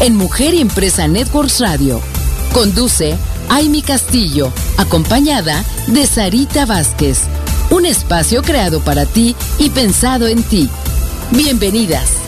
en Mujer y Empresa Networks Radio. Conduce Aimi Castillo, acompañada de Sarita Vázquez. Un espacio creado para ti y pensado en ti. Bienvenidas.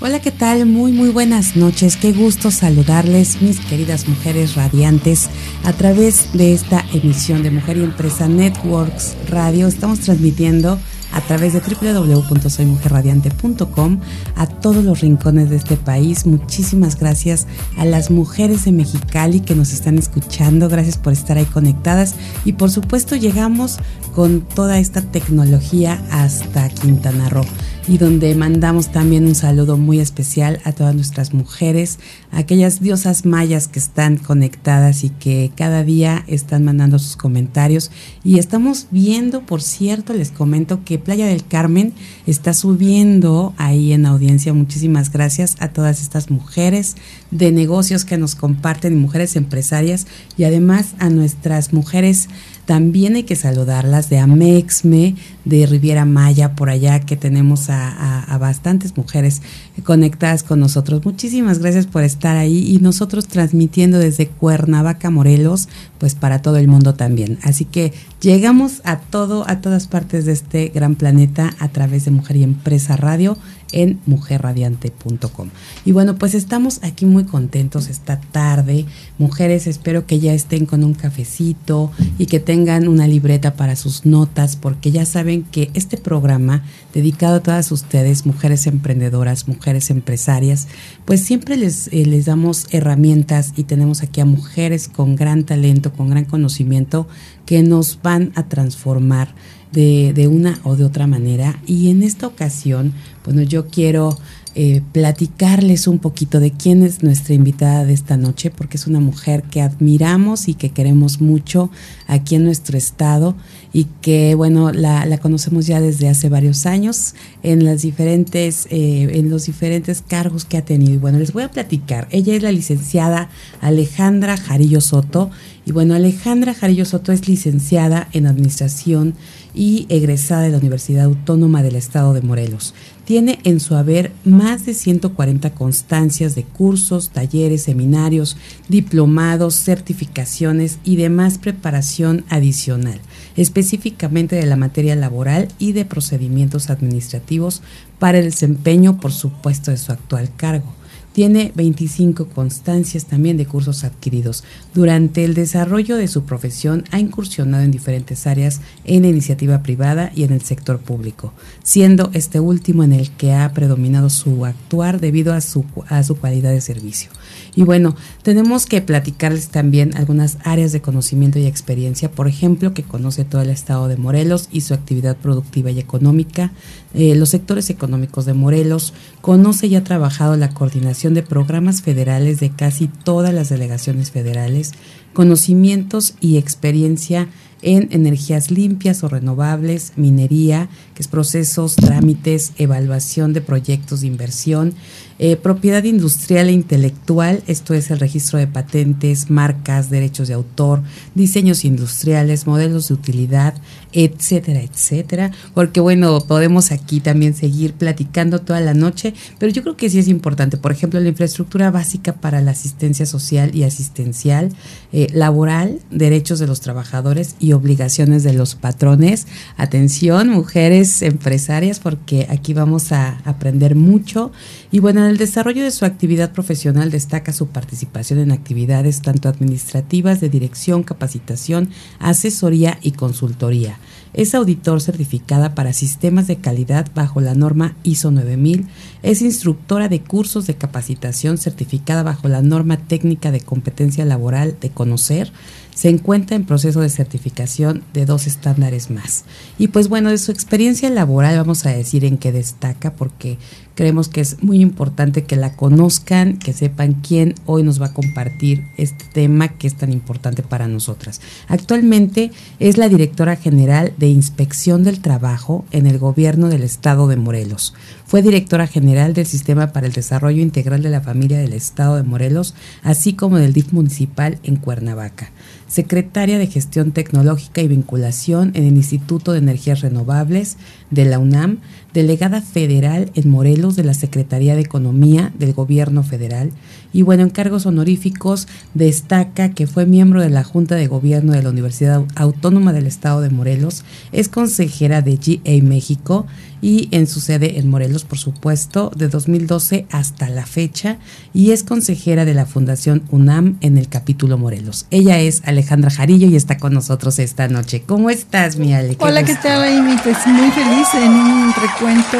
Hola, ¿qué tal? Muy, muy buenas noches. Qué gusto saludarles, mis queridas mujeres radiantes, a través de esta emisión de Mujer y Empresa Networks Radio. Estamos transmitiendo a través de www.soymujerradiante.com a todos los rincones de este país. Muchísimas gracias a las mujeres de Mexicali que nos están escuchando. Gracias por estar ahí conectadas. Y por supuesto llegamos con toda esta tecnología hasta Quintana Roo y donde mandamos también un saludo muy especial a todas nuestras mujeres, aquellas diosas mayas que están conectadas y que cada día están mandando sus comentarios. Y estamos viendo, por cierto, les comento que Playa del Carmen está subiendo ahí en audiencia. Muchísimas gracias a todas estas mujeres de negocios que nos comparten, mujeres empresarias y además a nuestras mujeres también hay que saludarlas de Amexme, de Riviera Maya, por allá que tenemos a, bastantes mujeres conectadas con nosotros. Muchísimas gracias por estar ahí y nosotros transmitiendo desde Cuernavaca, Morelos, pues para todo el mundo también. Así que llegamos a todo, a todas partes de este gran planeta a través de Mujer y Empresa Radio en mujerradiante.com. Y bueno, pues estamos aquí muy contentos esta tarde. Mujeres, espero que ya estén con un cafecito y que tengan una libreta para sus notas, porque ya saben que este programa dedicado a todas ustedes, mujeres emprendedoras, mujeres empresarias, pues siempre les, eh, les damos herramientas y tenemos aquí a mujeres con gran talento, con gran conocimiento, que nos van a transformar de, de una o de otra manera. Y en esta ocasión, bueno, yo quiero eh, platicarles un poquito de quién es nuestra invitada de esta noche, porque es una mujer que admiramos y que queremos mucho aquí en nuestro estado y que, bueno, la, conocemos ya desde hace varios años en, las diferentes, eh, en los diferentes cargos que ha tenido. Y bueno, les voy a platicar. Ella es la licenciada Alejandra Jarillo Soto. Y bueno, Alejandra Jarillo Soto es licenciada en Administración y egresada de la Universidad Autónoma del Estado de Morelos. Tiene en su haber más de 140 constancias de cursos, talleres, seminarios, diplomados, certificaciones y demás preparación adicional, específicamente de la materia laboral y de procedimientos administrativos para el desempeño, por supuesto, de su actual cargo. Tiene 25 constancias también de cursos adquiridos. Durante el desarrollo de su profesión ha incursionado en diferentes áreas en la iniciativa privada y en el sector público, siendo este último en el que ha predominado su actuar debido a su, a su calidad de servicio. Y bueno, tenemos que platicarles también algunas áreas de conocimiento y experiencia, por ejemplo, que conoce todo el estado de Morelos y su actividad productiva y económica, eh, los sectores económicos de Morelos, conoce y ha trabajado la coordinación de programas federales de casi todas las delegaciones federales, conocimientos y experiencia en energías limpias o renovables, minería, que es procesos, trámites, evaluación de proyectos de inversión, eh, propiedad industrial e intelectual, esto es el registro de patentes, marcas, derechos de autor, diseños industriales, modelos de utilidad, etcétera, etcétera. Porque bueno, podemos aquí también seguir platicando toda la noche, pero yo creo que sí es importante. Por ejemplo, la infraestructura básica para la asistencia social y asistencial, eh, laboral, derechos de los trabajadores y obligaciones de los patrones. Atención, mujeres empresarias, porque aquí vamos a aprender mucho. Y bueno, en el desarrollo de su actividad profesional destaca su participación en actividades tanto administrativas de dirección, capacitación, asesoría y consultoría. Es auditor certificada para sistemas de calidad bajo la norma ISO 9000. Es instructora de cursos de capacitación certificada bajo la norma técnica de competencia laboral de conocer se encuentra en proceso de certificación de dos estándares más. Y pues bueno, de su experiencia laboral vamos a decir en qué destaca, porque Creemos que es muy importante que la conozcan, que sepan quién hoy nos va a compartir este tema que es tan importante para nosotras. Actualmente es la directora general de Inspección del Trabajo en el gobierno del estado de Morelos. Fue directora general del Sistema para el Desarrollo Integral de la Familia del estado de Morelos, así como del DIF municipal en Cuernavaca secretaria de Gestión Tecnológica y Vinculación en el Instituto de Energías Renovables de la UNAM, delegada federal en Morelos de la Secretaría de Economía del Gobierno Federal. Y bueno, en cargos honoríficos destaca que fue miembro de la Junta de Gobierno de la Universidad Autónoma del Estado de Morelos, es consejera de GA México y en su sede en Morelos, por supuesto, de 2012 hasta la fecha y es consejera de la Fundación UNAM en el capítulo Morelos. Ella es Alejandra Jarillo y está con nosotros esta noche. ¿Cómo estás, mi Ale? Hola, ¿qué tal, Amy? Pues muy feliz en un recuento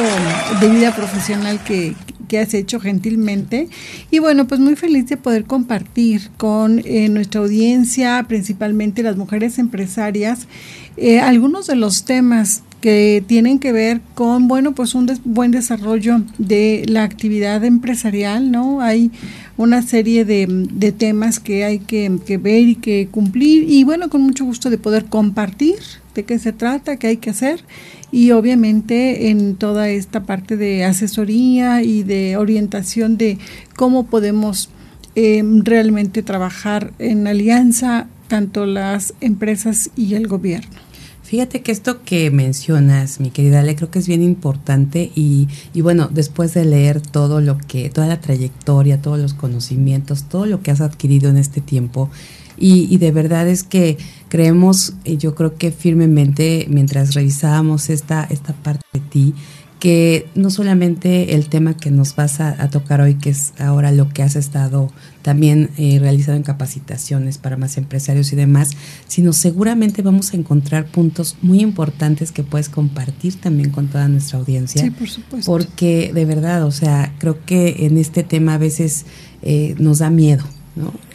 de vida profesional que, que has hecho gentilmente. Y bueno, pues muy feliz de poder compartir con eh, nuestra audiencia, principalmente las mujeres empresarias, eh, algunos de los temas que tienen que ver con, bueno, pues un buen desarrollo de la actividad empresarial, ¿no? Hay una serie de, de temas que hay que, que, ver y que cumplir y bueno, con mucho gusto de poder compartir de qué se trata, qué hay que hacer y obviamente en toda esta parte de asesoría y de orientación de cómo podemos eh, realmente trabajar en alianza tanto las empresas y el gobierno. Fíjate que esto que mencionas, mi querida Ale, creo que es bien importante y, y, bueno, después de leer todo lo que, toda la trayectoria, todos los conocimientos, todo lo que has adquirido en este tiempo, y, de verdad es que creemos, yo creo que firmemente, mientras revisábamos esta, esta parte de ti, que no solamente el tema que nos vas a, tocar hoy, que es ahora lo que has estado también eh, realizando en capacitaciones para más empresarios y demás, sino seguramente vamos a encontrar puntos muy importantes que puedes compartir también con toda nuestra audiencia. Sí, por supuesto. Porque de verdad, o sea, creo que en este tema a veces eh, nos da miedo,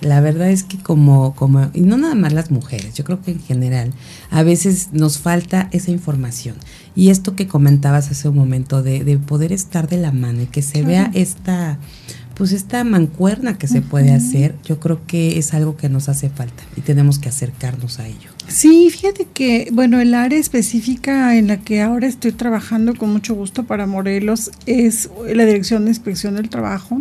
la verdad es que como, como, y no nada más las mujeres, yo creo que en general, a veces nos falta esa información. Y esto que comentabas hace un momento de, de poder estar de la mano y que se vea esta, pues esta mancuerna que se puede hacer, yo creo que es algo que nos hace falta y tenemos que acercarnos a ello. Sí, fíjate que, bueno, el área específica en la que ahora estoy trabajando con mucho gusto para Morelos es la Dirección de Inspección del Trabajo.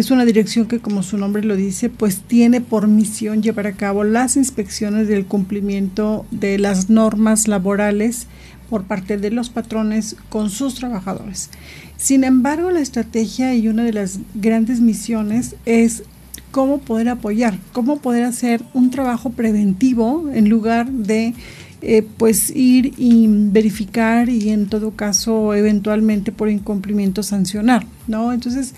Es una dirección que, como su nombre lo dice, pues tiene por misión llevar a cabo las inspecciones del cumplimiento de las normas laborales por parte de los patrones con sus trabajadores. Sin embargo, la estrategia y una de las grandes misiones es cómo poder apoyar, cómo poder hacer un trabajo preventivo en lugar de eh, pues ir y verificar y en todo caso eventualmente por incumplimiento sancionar, ¿no? Entonces,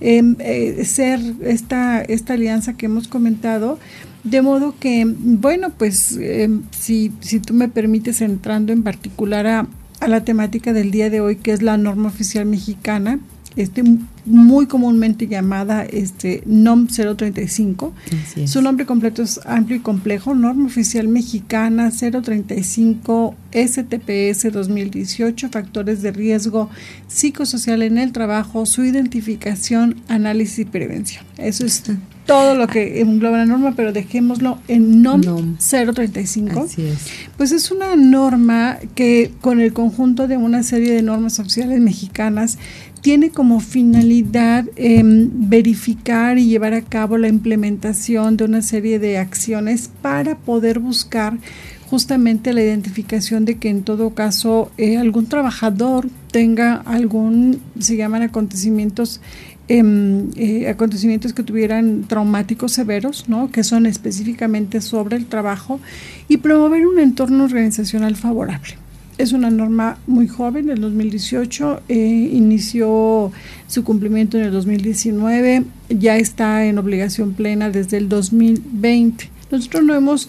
em, eh, ser esta, esta alianza que hemos comentado, de modo que, bueno, pues em, si, si tú me permites entrando en particular a, a la temática del día de hoy, que es la norma oficial mexicana, este, muy comúnmente llamada este, NOM 035. Su nombre completo es amplio y complejo, Norma Oficial Mexicana 035 STPS 2018, factores de riesgo psicosocial en el trabajo, su identificación, análisis y prevención. Eso es todo lo que engloba la norma, pero dejémoslo en NOM, 035. Así es. Pues es una norma que con el conjunto de una serie de normas oficiales mexicanas tiene como finalidad em, verificar y llevar a cabo la implementación de una serie de acciones para poder buscar justamente la identificación de que en todo caso eh, algún trabajador tenga algún, se llaman acontecimientos, em, eh, acontecimientos que tuvieran traumáticos severos, ¿no? que son específicamente sobre el trabajo, y promover un entorno organizacional favorable. Es una norma muy joven, del 2018, eh, inició su cumplimiento en el 2019, ya está en obligación plena desde el 2020. Nosotros no hemos,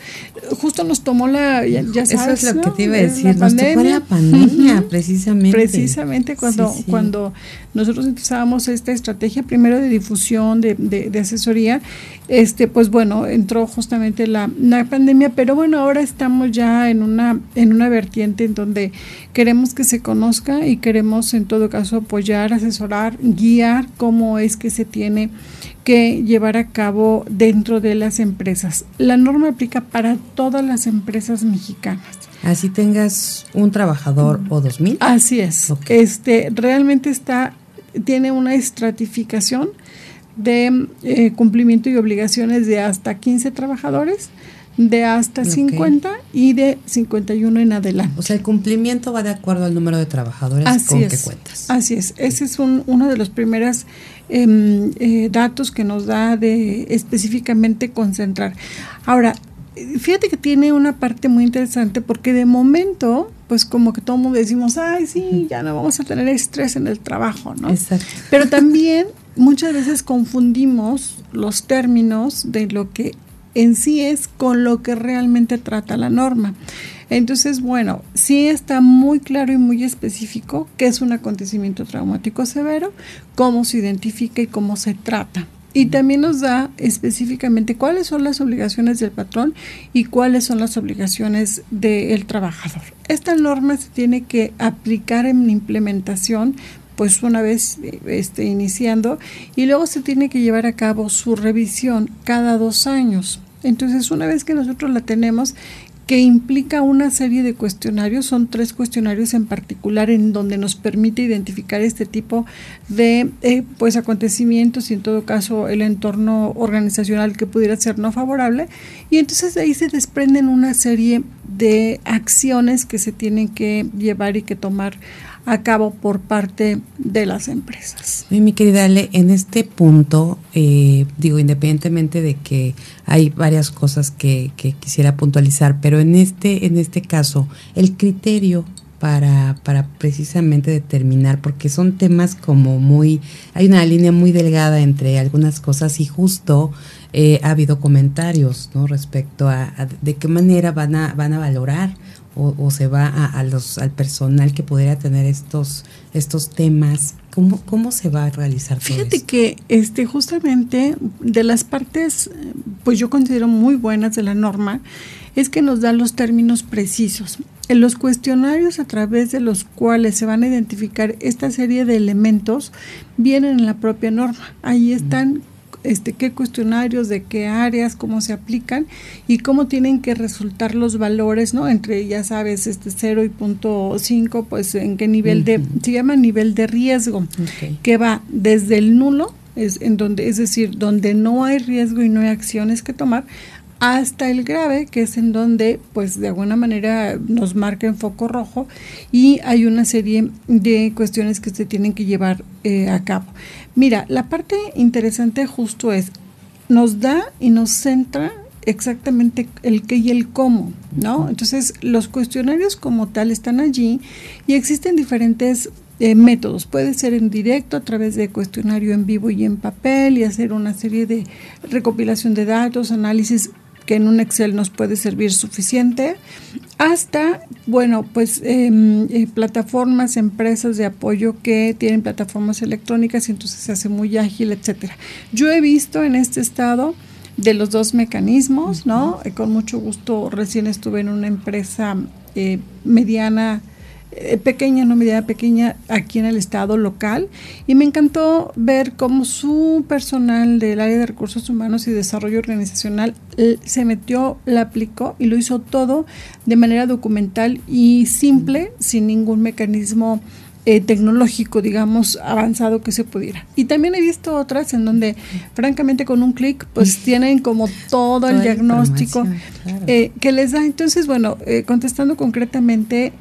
justo nos tomó la, ya, sabes, Eso es lo que te iba a decir, nos pandemia. tocó la pandemia, precisamente. Precisamente cuando, cuando nosotros empezábamos esta estrategia primero de difusión, de, de, asesoría, este, pues bueno, entró justamente la, la, pandemia, pero bueno, ahora estamos ya en una, en una vertiente en donde queremos que se conozca y queremos en todo caso apoyar, asesorar, guiar cómo es que se tiene que llevar a cabo dentro de las empresas. La norma aplica para todas las empresas mexicanas. Así tengas un trabajador o dos mil. Así es. Este realmente está tiene una estratificación de eh, cumplimiento y obligaciones de hasta 15 trabajadores, de hasta 50 y de 51 en adelante. O sea, el cumplimiento va de acuerdo al número de trabajadores con que cuentas. Así es. Ese es un, uno de los primeros Em, eh, datos que nos da de específicamente concentrar. Ahora, fíjate que tiene una parte muy interesante porque de momento, pues como que todo mundo decimos, ay, sí, ya no vamos a tener estrés en el trabajo, ¿no? Exacto. Pero también muchas veces confundimos los términos de lo que en sí es con lo que realmente trata la norma. Entonces, bueno, sí está muy claro y muy específico qué es un acontecimiento traumático severo, cómo se identifica y cómo se trata. Y también nos da específicamente cuáles son las obligaciones del patrón y cuáles son las obligaciones del trabajador. Esta norma se tiene que aplicar en implementación pues una vez este, iniciando y luego se tiene que llevar a cabo su revisión cada dos años. Entonces, una vez que nosotros la tenemos que implica una serie de cuestionarios, son tres cuestionarios en particular en donde nos permite identificar este tipo de eh, pues acontecimientos y en todo caso el entorno organizacional que pudiera ser no favorable. Y entonces de ahí se desprenden una serie de acciones que se tienen que llevar y que tomar a cabo por parte de las empresas. mi querida Ale, en este punto, eh, digo, independientemente de que hay varias cosas que, quisiera puntualizar, pero en este, en este caso, el criterio para, para precisamente determinar, porque son temas como muy, hay una línea muy delgada entre algunas cosas y justo eh, ha habido comentarios ¿no? respecto a, a, de qué manera van a, van a valorar o, se va a, los, al personal que pudiera tener estos, estos temas? ¿Cómo, ¿Cómo se va a realizar todo Fíjate que este, justamente de las partes, pues yo considero muy buenas de la norma, es que nos da los términos precisos. En los cuestionarios a través de los cuales se van a identificar esta serie de elementos vienen en la propia norma. Ahí están este, qué cuestionarios, de qué áreas, cómo se aplican y cómo tienen que resultar los valores, ¿no? Entre, ya sabes, este 0 y punto 5, pues en qué nivel de, se llama nivel de riesgo, que va desde el nulo, es, en donde, es decir, donde no hay riesgo y no hay acciones que tomar, hasta el grave, que es en donde, pues de alguna manera nos marca en foco rojo y hay una serie de cuestiones que se tienen que llevar eh, a cabo. Mira, la parte interesante justo es, nos da y nos centra exactamente el qué y el cómo, ¿no? Entonces, los cuestionarios como tal están allí y existen diferentes eh, métodos. Puede ser en directo a través de cuestionario en vivo y en papel y hacer una serie de recopilación de datos, análisis que en un Excel nos puede servir suficiente, hasta, bueno, pues em, eh, plataformas, empresas de apoyo que tienen plataformas electrónicas y entonces se hace muy ágil, etcétera. Yo he visto en este estado de los dos mecanismos, ¿no? Con mucho gusto recién estuve en una empresa eh, mediana eh, pequeña, no medida pequeña, aquí en el estado local. Y me encantó ver cómo su personal del área de recursos humanos y desarrollo organizacional eh, se metió, la aplicó y lo hizo todo de manera documental y simple, sin ningún mecanismo eh, tecnológico, digamos, avanzado que se pudiera. Y también he visto otras en donde, francamente, con un clic, pues tienen como todo el diagnóstico que les da. Entonces, bueno, contestando concretamente,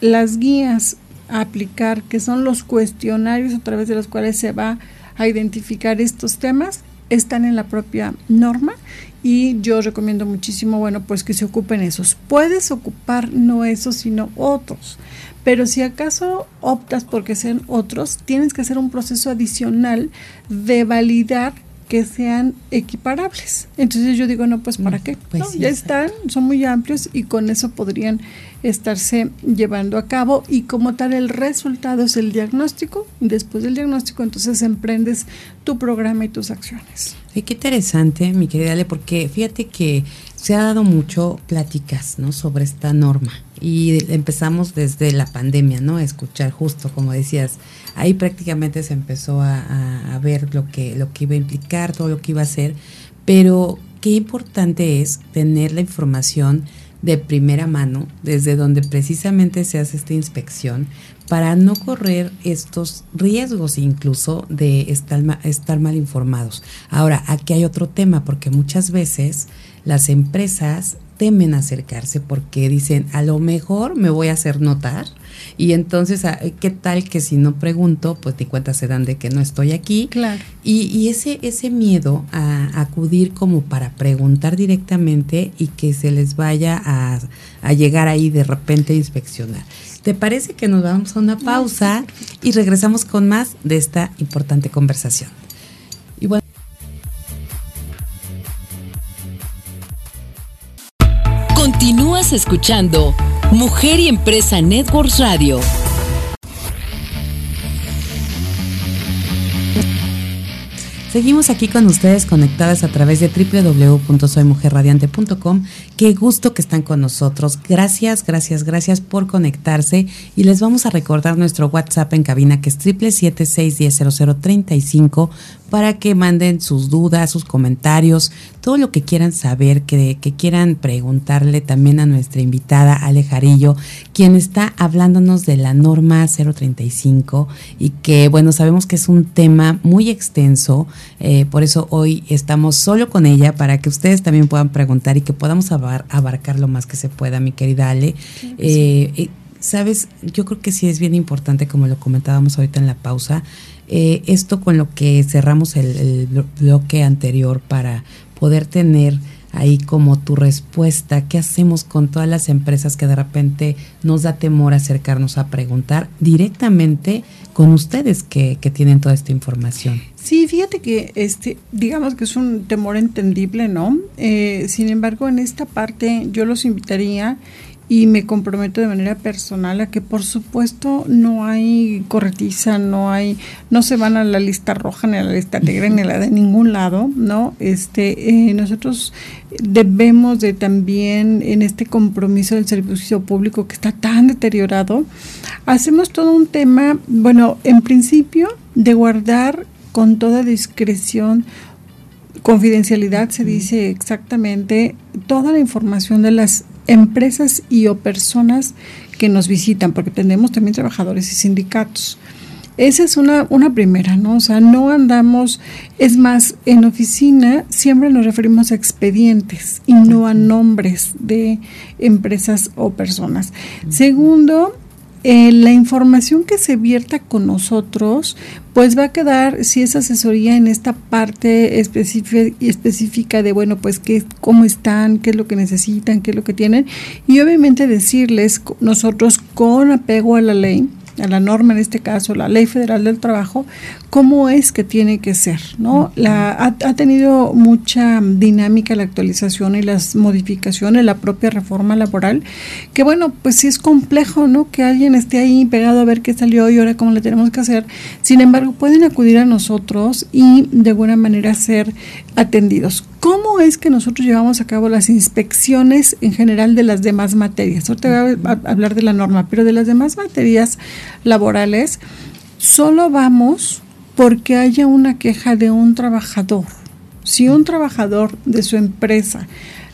las guías a aplicar, que son los cuestionarios a través de los cuales se va a identificar estos temas, están en la propia norma y yo recomiendo muchísimo, bueno, pues que se ocupen esos. Puedes ocupar no esos, sino otros. Pero si acaso optas porque sean otros, tienes que hacer un proceso adicional de validar que sean equiparables. Entonces yo digo, no, pues ¿para mm, qué? Pues ya están, son muy amplios y con eso podrían estarse llevando a cabo y como tal el resultado es el diagnóstico. Después del diagnóstico entonces emprendes tu programa y tus acciones. qué interesante, mi querida Ale, porque fíjate que se ha dado mucho pláticas, ¿no? Sobre esta norma y empezamos desde la pandemia, ¿no? A escuchar justo, como decías, ahí prácticamente se empezó a, a, ver lo que, lo que iba a implicar, todo lo que iba a hacer, pero qué importante es tener la información de primera mano, desde donde precisamente se hace esta inspección, para no correr estos riesgos incluso de estar, estar mal informados. Ahora, aquí hay otro tema, porque muchas veces las empresas temen acercarse porque dicen, a lo mejor me voy a hacer notar y entonces, ah, ¿qué tal que si no pregunto, pues ni cuenta se dan de que no estoy aquí? Claro. Y, ese, ese miedo a, acudir como para preguntar directamente y que se les vaya a, a llegar ahí de repente a inspeccionar. ¿Te parece que nos vamos a una pausa y regresamos con más de esta importante conversación? Y bueno, Continúas escuchando Mujer y Empresa Networks Radio. Seguimos aquí con ustedes conectadas a través de www.soymujerradiante.com. Qué gusto que están con nosotros. Gracias, gracias, gracias por conectarse. Y les vamos a recordar nuestro WhatsApp en cabina que es 776-100035 para que manden sus dudas, sus comentarios, todo lo que quieran saber, que, que quieran preguntarle también a nuestra invitada Ale Jarillo, quien está hablándonos de la norma 035 y que, bueno, sabemos que es un tema muy extenso, eh, por eso hoy estamos solo con ella para que ustedes también puedan preguntar y que podamos abarcar lo más que se pueda, mi querida Ale. Eh, eh, Sabes, yo creo que sí es bien importante, como lo comentábamos ahorita en la pausa, eh, esto con lo que cerramos el, bloque anterior para poder tener ahí como tu respuesta, ¿qué hacemos con todas las empresas que de repente nos da temor acercarnos a preguntar directamente con ustedes que, que tienen toda esta información? Sí, fíjate que este, digamos que es un temor entendible, ¿no? Eh, sin embargo, en esta parte yo los invitaría y me comprometo de manera personal a que por supuesto no hay corretiza, no hay, no se van a la lista roja ni a la lista negra ni a la de ningún lado, ¿no? Este, eh, nosotros debemos de también en este compromiso del servicio público que está tan deteriorado, hacemos todo un tema, bueno, en principio de guardar con toda discreción confidencialidad se dice exactamente toda la información de las empresas y o personas que nos visitan, porque tenemos también trabajadores y sindicatos. Esa es una, una primera, ¿no? O sea, no andamos, es más, en oficina siempre nos referimos a expedientes y no a nombres de empresas o personas. Segundo, eh, la información que se vierta con nosotros, pues va a quedar, si es asesoría en esta parte específica de, bueno, pues qué, cómo están, qué es lo que necesitan, qué es lo que tienen, y obviamente decirles nosotros con apego a la ley, a la norma, en este caso la Ley Federal del Trabajo, cómo es que tiene que ser, ¿no? La, ha, tenido mucha dinámica la actualización y las modificaciones, la propia reforma laboral, que bueno, pues sí es complejo, ¿no? Que alguien esté ahí pegado a ver qué salió y ahora cómo le tenemos que hacer. Sin embargo, pueden acudir a nosotros y de alguna manera ser atendidos. ¿Cómo es que nosotros llevamos a cabo las inspecciones en general de las demás materias? Ahorita voy a hablar de la norma, pero de las demás materias laborales, solo vamos porque haya una queja de un trabajador. Si un trabajador de su empresa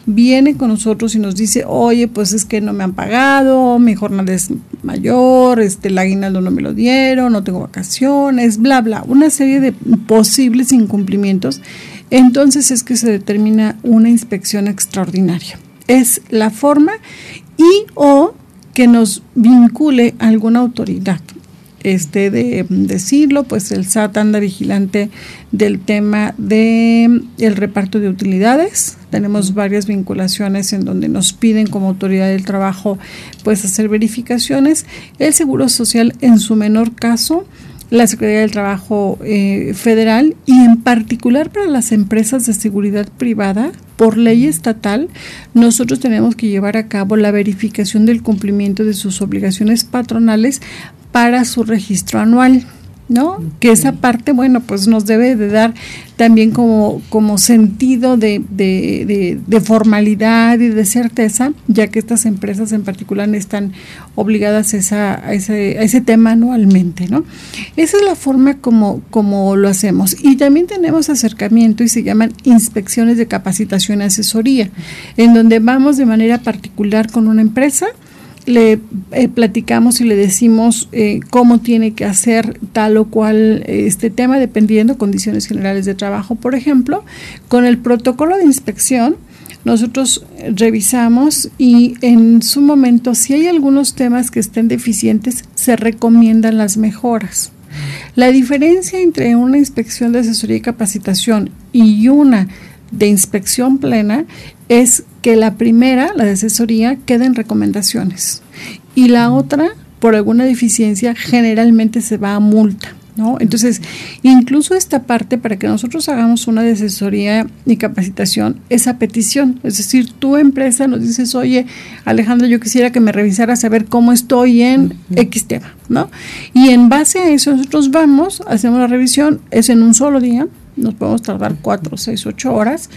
viene con nosotros y nos dice, oye, pues es que no me han pagado, mi jornada es mayor, este, el aguinaldo no me lo dieron, no tengo vacaciones, bla, bla, una serie de posibles incumplimientos, entonces es que se determina una inspección extraordinaria. Es la forma y o que nos vincule a alguna autoridad. Este de decirlo, pues el SAT anda vigilante del tema de el reparto de utilidades. Tenemos varias vinculaciones en donde nos piden como autoridad del trabajo pues hacer verificaciones. El Seguro Social en su menor caso la Secretaría del Trabajo eh, Federal y en particular para las empresas de seguridad privada, por ley estatal, nosotros tenemos que llevar a cabo la verificación del cumplimiento de sus obligaciones patronales para su registro anual. ¿No? Que esa parte, bueno, pues nos debe de dar también como, como sentido de, de, de, formalidad y de certeza, ya que estas empresas en particular están obligadas a, esa, a, ese, a ese tema anualmente, ¿no? Esa es la forma como, como lo hacemos. Y también tenemos acercamiento y se llaman inspecciones de capacitación y asesoría, en donde vamos de manera particular con una empresa, le eh, platicamos y le decimos eh, cómo tiene que hacer tal o cual este tema, dependiendo condiciones generales de trabajo, por ejemplo. Con el protocolo de inspección, nosotros revisamos y en su momento, si hay algunos temas que estén deficientes, se recomiendan las mejoras. La diferencia entre una inspección de asesoría y capacitación y una de inspección plena es que la primera, la de asesoría, queda en recomendaciones y la otra, por alguna deficiencia, generalmente se va a multa. ¿No? Entonces, incluso esta parte para que nosotros hagamos una de asesoría y capacitación es a petición, es decir, tu empresa nos dices, oye, Alejandro, yo quisiera que me revisara saber cómo estoy en X tema, ¿no? Y en base a eso nosotros vamos, hacemos la revisión, es en un solo día, nos podemos tardar cuatro, seis, ocho horas,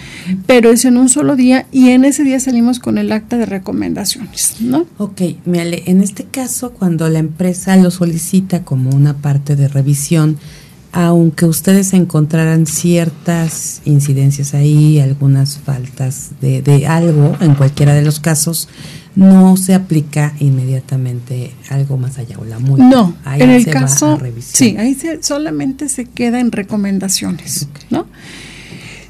pero es en un solo día y en ese día salimos con el acta de recomendaciones, ¿no? Ok, Miale, en este caso, cuando la empresa lo solicita como una parte de revisión, aunque ustedes encontraran ciertas incidencias ahí, algunas faltas de, de algo, en cualquiera de los casos, no se aplica inmediatamente algo más allá o la multa. No, en el caso, sí, ahí se, solamente se queda en recomendaciones, ¿no?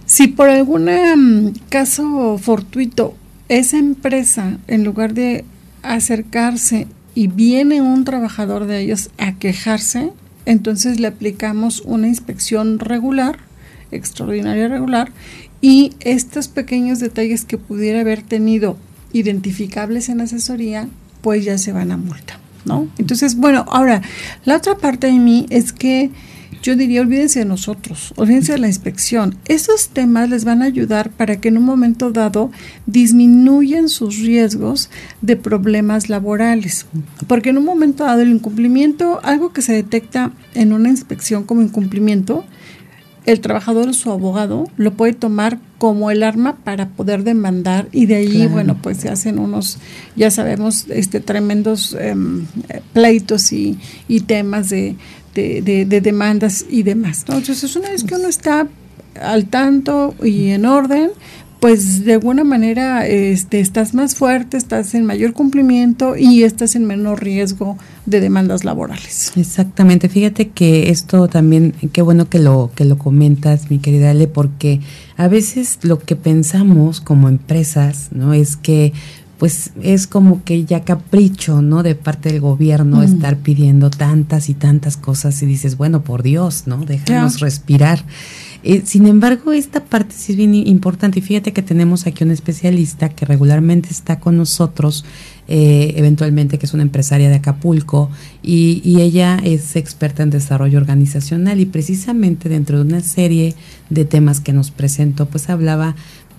Si por algún mm, caso fortuito esa empresa, en lugar de acercarse y viene un trabajador de ellos a quejarse, entonces le aplicamos una inspección regular, extraordinaria regular, y estos pequeños detalles que pudiera haber tenido identificables en asesoría, pues ya se van a multa, ¿no? Entonces, bueno, ahora, la otra parte de mí es que yo diría, olvídense de nosotros, olvídense de la inspección. Esos temas les van a ayudar para que en un momento dado disminuyan sus riesgos de problemas laborales. Porque en un momento dado el incumplimiento, algo que se detecta en una inspección como incumplimiento, el trabajador o su abogado lo puede tomar como el arma para poder demandar y de ahí, bueno, pues se hacen unos, ya sabemos, este tremendos em, pleitos y, y temas de, de, de, demandas y demás. ¿no? Entonces, una vez que uno está al tanto y en orden, pues de alguna manera este, estás más fuerte, estás en mayor cumplimiento y estás en menor riesgo de demandas laborales. Exactamente, fíjate que esto también, qué bueno que lo, que lo comentas, mi querida Ale, porque a veces lo que pensamos como empresas, ¿no? Es que pues es como que ya capricho, ¿no? De parte del gobierno mm. estar pidiendo tantas y tantas cosas y dices, bueno, por Dios, ¿no? Déjanos respirar. Eh, sin embargo, esta parte sí es bien importante y fíjate que tenemos aquí un especialista que regularmente está con nosotros, eh, eventualmente que es una empresaria de Acapulco y, y, ella es experta en desarrollo organizacional y precisamente dentro de una serie de temas que nos presentó, pues hablaba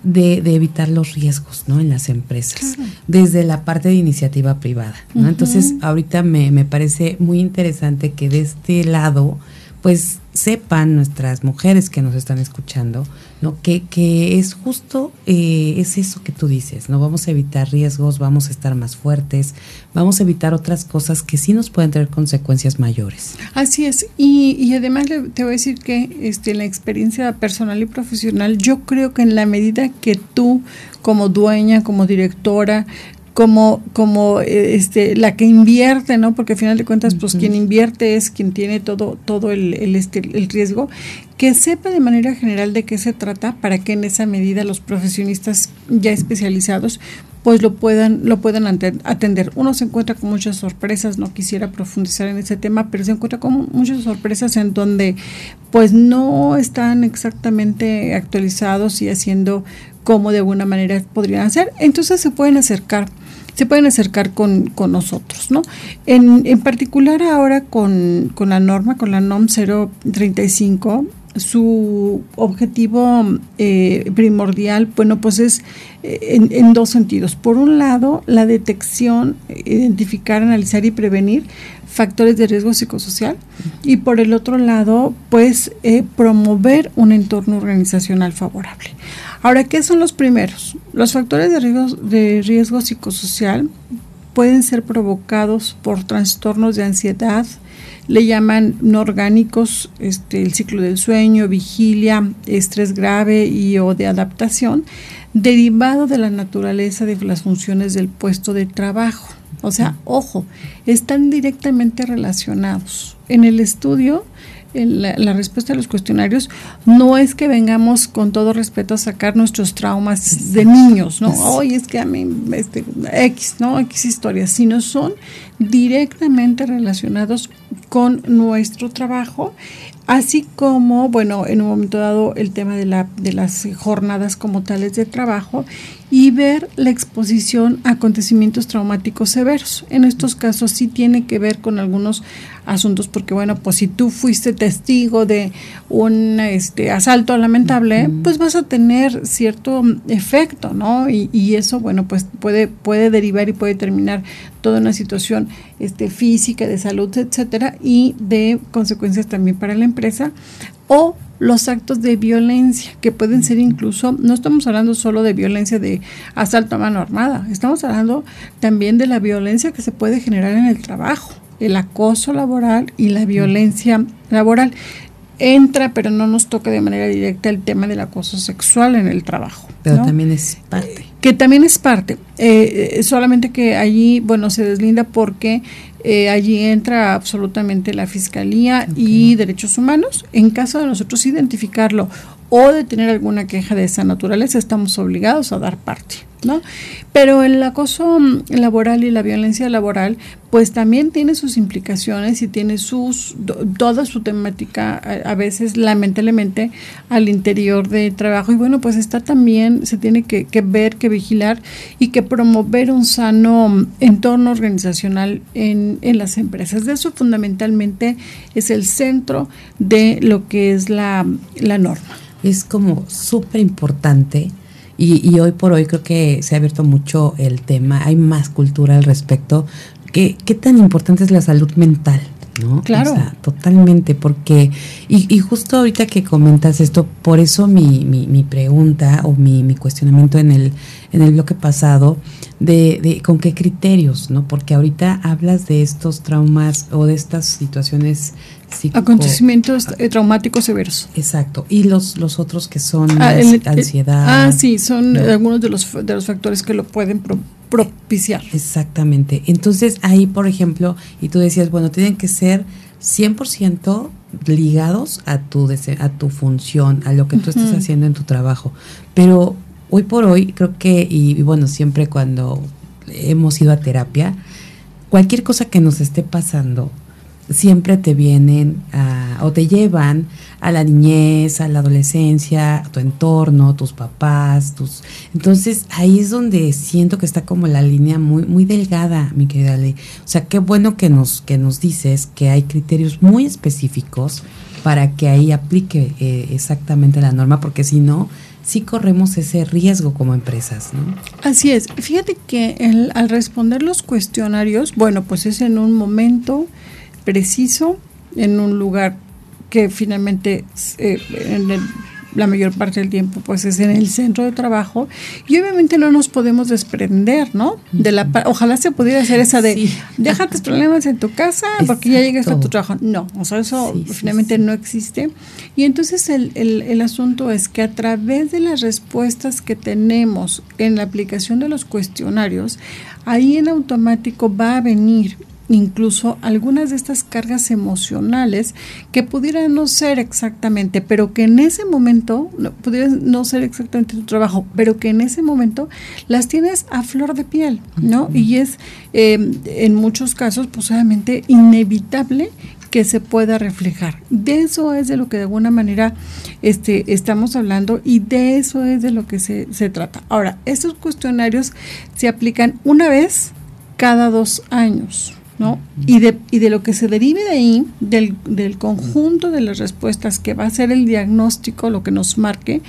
de, de, evitar los riesgos ¿no? en las empresas, desde la parte de iniciativa privada. ¿no? Entonces, ahorita me, me parece muy interesante que de este lado pues sepan nuestras mujeres que nos están escuchando, ¿no? Que, que es justo, eh, es eso que tú dices, ¿no? Vamos a evitar riesgos, vamos a estar más fuertes, vamos a evitar otras cosas que sí nos pueden tener consecuencias mayores. Así es, y, y además te voy a decir que este, la experiencia personal y profesional, yo creo que en la medida que tú como dueña, como directora, como, como este, la que invierte, ¿no? Porque al final de cuentas, pues quien invierte es quien tiene todo, todo el, el, este, el riesgo, que sepa de manera general de qué se trata para que en esa medida los profesionistas ya especializados pues lo puedan, lo puedan atender. Uno se encuentra con muchas sorpresas, no quisiera profundizar en ese tema, pero se encuentra con muchas sorpresas en donde pues no están exactamente actualizados y haciendo como de alguna manera podrían hacer. Entonces se pueden acercar se pueden acercar con, con nosotros, ¿no? En, en particular ahora con, con, la norma, con la NOM 035, su objetivo eh, primordial, bueno, pues es eh, en, dos sentidos. Por un lado, la detección, identificar, analizar y prevenir factores de riesgo psicosocial y por el otro lado, pues eh, promover un entorno organizacional favorable. Ahora, ¿qué son los primeros? Los factores de riesgo, de riesgo psicosocial pueden ser provocados por trastornos de ansiedad, le llaman no orgánicos, este, el ciclo del sueño, vigilia, estrés grave y o de adaptación, derivado de la naturaleza de las funciones del puesto de trabajo. O sea, ojo, están directamente relacionados. En el estudio, la, la, respuesta a los cuestionarios, no es que vengamos con todo respeto a sacar nuestros traumas de niños, ¿no? Hoy es que a mí, este, X, ¿no? X historias, sino son directamente relacionados con nuestro trabajo así como, bueno, en un momento dado el tema de, la, de las jornadas como tales de trabajo y ver la exposición a acontecimientos traumáticos severos. En estos casos sí tiene que ver con algunos asuntos porque bueno, pues si tú fuiste testigo de un este asalto lamentable, pues vas a tener cierto efecto, ¿no? Y, y, eso, bueno, pues puede puede derivar y puede terminar toda una situación este física, de salud, etcétera, y de consecuencias también para la empresa o los actos de violencia, que pueden ser incluso, no estamos hablando solo de violencia de asalto a mano armada, estamos hablando también de la violencia que se puede generar en el trabajo, el acoso laboral y la violencia laboral. Entra, pero no nos toca de manera directa el tema del acoso sexual en el trabajo. Pero ¿no? también es parte. Que también es parte. Eh, solamente que allí, bueno, se deslinda porque eh, allí entra absolutamente la Fiscalía okay. y Derechos Humanos. En caso de nosotros identificarlo o de tener alguna queja de esa naturaleza, estamos obligados a dar parte, ¿no? Pero el acoso laboral y la violencia laboral, pues también tiene sus implicaciones y tiene sus toda su temática a, veces lamentablemente al interior de trabajo y bueno, pues está también se tiene que, que ver, que vigilar y que promover un sano entorno organizacional en, en las empresas. De eso fundamentalmente es el centro de lo que es la, la norma es como súper importante y, y, hoy por hoy creo que se ha abierto mucho el tema, hay más cultura al respecto. ¿Qué, qué tan importante es la salud mental? ¿no? Claro. O sea, totalmente, porque, y, y, justo ahorita que comentas esto, por eso mi, mi, mi pregunta o mi, mi, cuestionamiento en el, en el bloque pasado, de, de con qué criterios, ¿no? Porque ahorita hablas de estos traumas o de estas situaciones Psico, acontecimientos eh, traumáticos severos. Exacto. Y los, los otros que son ah, el, ansiedad. ah, sí, son ¿no? algunos de los, de los factores que lo pueden pro, propiciar. Exactamente. Entonces ahí, por ejemplo, y tú decías, bueno, tienen que ser 100% ligados a tu, a tu función, a lo que tú uh -huh. estás haciendo en tu trabajo. Pero hoy por hoy, creo que, y, y bueno, siempre cuando hemos ido a terapia, cualquier cosa que nos esté pasando, siempre te vienen a, o te llevan a la niñez, a la adolescencia, a tu entorno, tus papás, tus entonces ahí es donde siento que está como la línea muy muy delgada, mi querida Ley. O sea, qué bueno que nos que nos dices que hay criterios muy específicos para que ahí aplique eh, exactamente la norma, porque si no sí corremos ese riesgo como empresas, ¿no? Así es. Fíjate que el, al responder los cuestionarios, bueno, pues es en un momento preciso en un lugar que finalmente eh, en el, la mayor parte del tiempo pues es en el centro de trabajo y obviamente no nos podemos desprender, ¿no? De la ojalá se pudiera hacer esa de sí. deja tus problemas en tu casa Exacto. porque ya llegas a tu trabajo. No, o sea, eso sí, finalmente sí, no existe. Y entonces el, el, el asunto es que a través de las respuestas que tenemos en la aplicación de los cuestionarios, ahí en automático va a venir incluso algunas de estas cargas emocionales que pudieran no ser exactamente, pero que en ese momento, no, pudieran no ser exactamente tu trabajo, pero que en ese momento las tienes a flor de piel, ¿no? Uh -huh. Y es eh, en muchos casos, pues obviamente, inevitable que se pueda reflejar. De eso es de lo que de alguna manera este, estamos hablando y de eso es de lo que se, se trata. Ahora, estos cuestionarios se aplican una vez cada dos años. ¿No? Y de, y de lo que se derive de ahí, del, del, conjunto de las respuestas que va a ser el diagnóstico, lo que nos marque,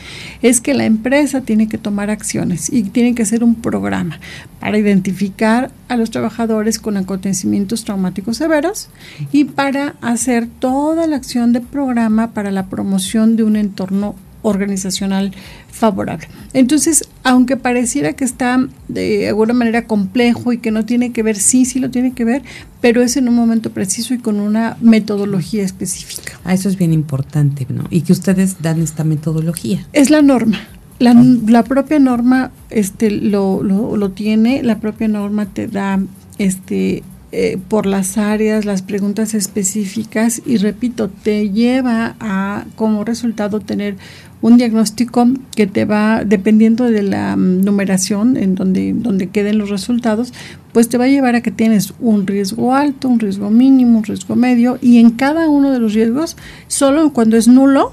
es que la empresa tiene que tomar acciones y tiene que hacer un programa para identificar a los trabajadores con acontecimientos traumáticos severos y para hacer toda la acción de programa para la promoción de un entorno organizacional favorable. Entonces, aunque pareciera que está de alguna manera complejo y que no tiene que ver, sí, sí lo tiene que ver, pero es en un momento preciso y con una metodología específica. Ah, eso es bien importante, ¿no? Y que ustedes dan esta metodología. Es la norma. La, la propia norma este, lo, lo, lo tiene, la propia norma te da este eh, por las áreas, las preguntas específicas y repito, te lleva a como resultado tener un diagnóstico que te va, dependiendo de la mm, numeración en donde, donde queden los resultados, pues te va a llevar a que tienes un riesgo alto, un riesgo mínimo, un riesgo medio, y en cada uno de los riesgos, solo cuando es nulo,